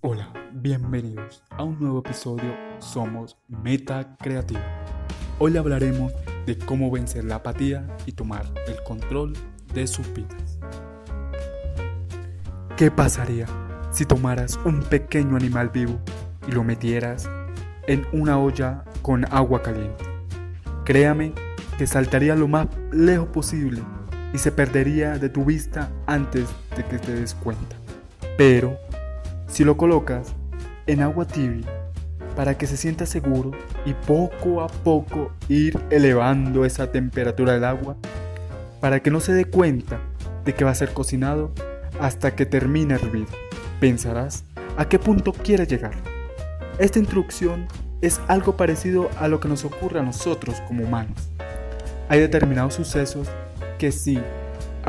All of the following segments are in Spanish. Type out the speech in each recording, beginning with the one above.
Hola, bienvenidos a un nuevo episodio Somos Meta Creativa. Hoy hablaremos de cómo vencer la apatía y tomar el control de sus vidas. ¿Qué pasaría si tomaras un pequeño animal vivo y lo metieras en una olla con agua caliente? Créame que saltaría lo más lejos posible y se perdería de tu vista antes de que te des cuenta. Pero si lo colocas en agua tibia para que se sienta seguro y poco a poco ir elevando esa temperatura del agua para que no se dé cuenta de que va a ser cocinado hasta que termine hervido. Pensarás a qué punto quiere llegar. Esta instrucción es algo parecido a lo que nos ocurre a nosotros como humanos. Hay determinados sucesos que si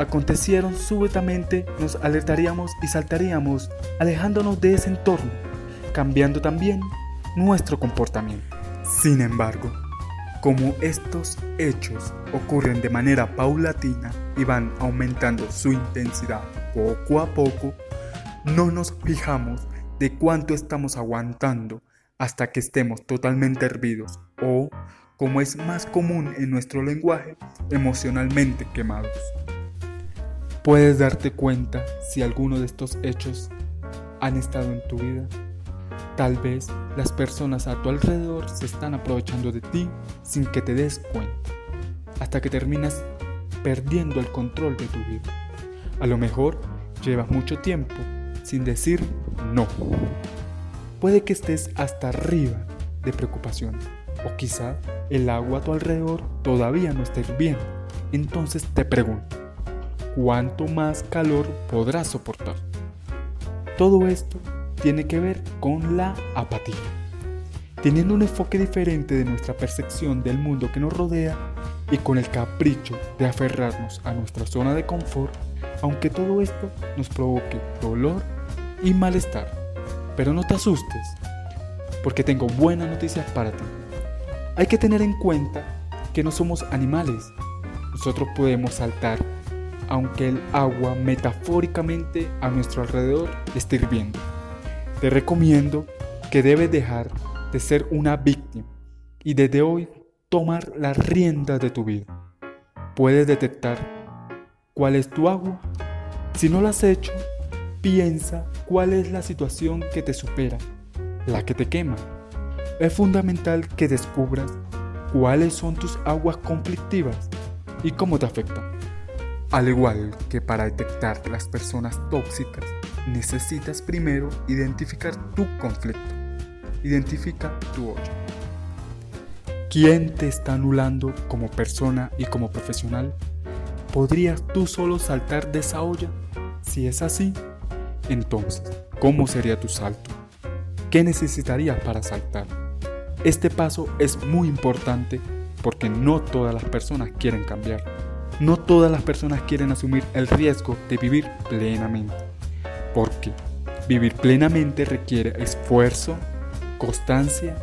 acontecieron súbitamente nos alertaríamos y saltaríamos alejándonos de ese entorno, cambiando también nuestro comportamiento. Sin embargo, como estos hechos ocurren de manera paulatina y van aumentando su intensidad poco a poco, no nos fijamos de cuánto estamos aguantando hasta que estemos totalmente hervidos o, como es más común en nuestro lenguaje, emocionalmente quemados. Puedes darte cuenta si alguno de estos hechos han estado en tu vida. Tal vez las personas a tu alrededor se están aprovechando de ti sin que te des cuenta, hasta que terminas perdiendo el control de tu vida. A lo mejor llevas mucho tiempo sin decir no. Puede que estés hasta arriba de preocupación, o quizá el agua a tu alrededor todavía no esté hirviendo. Entonces te pregunto, cuánto más calor podrás soportar. Todo esto tiene que ver con la apatía. Teniendo un enfoque diferente de nuestra percepción del mundo que nos rodea y con el capricho de aferrarnos a nuestra zona de confort, aunque todo esto nos provoque dolor y malestar. Pero no te asustes, porque tengo buenas noticias para ti. Hay que tener en cuenta que no somos animales. Nosotros podemos saltar aunque el agua metafóricamente a nuestro alrededor esté hirviendo. Te recomiendo que debes dejar de ser una víctima y desde hoy tomar la rienda de tu vida. Puedes detectar cuál es tu agua. Si no lo has hecho, piensa cuál es la situación que te supera, la que te quema. Es fundamental que descubras cuáles son tus aguas conflictivas y cómo te afectan. Al igual que para detectar las personas tóxicas, necesitas primero identificar tu conflicto. Identifica tu olla. ¿Quién te está anulando como persona y como profesional? ¿Podrías tú solo saltar de esa olla? Si es así, entonces, ¿cómo sería tu salto? ¿Qué necesitarías para saltar? Este paso es muy importante porque no todas las personas quieren cambiar no todas las personas quieren asumir el riesgo de vivir plenamente. Porque vivir plenamente requiere esfuerzo, constancia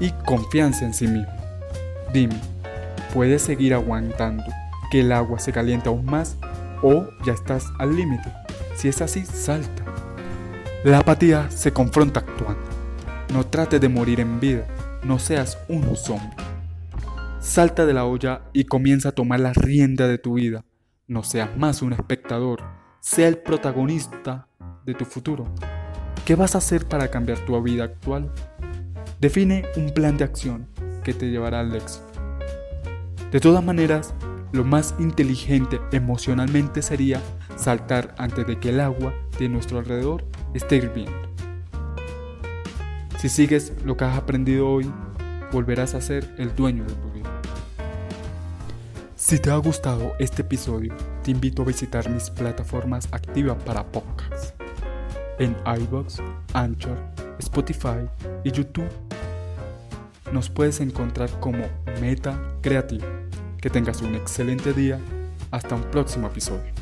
y confianza en sí mismo. Dime, ¿puedes seguir aguantando que el agua se caliente aún más o ya estás al límite? Si es así, salta. La apatía se confronta actuando. No trates de morir en vida, no seas un zombie. Salta de la olla y comienza a tomar la rienda de tu vida. No seas más un espectador, sea el protagonista de tu futuro. ¿Qué vas a hacer para cambiar tu vida actual? Define un plan de acción que te llevará al éxito. De todas maneras, lo más inteligente emocionalmente sería saltar antes de que el agua de nuestro alrededor esté hirviendo. Si sigues lo que has aprendido hoy, volverás a ser el dueño de tu vida. Si te ha gustado este episodio, te invito a visitar mis plataformas activas para podcasts en iBox, Anchor, Spotify y YouTube. Nos puedes encontrar como Meta Creativa. Que tengas un excelente día. Hasta un próximo episodio.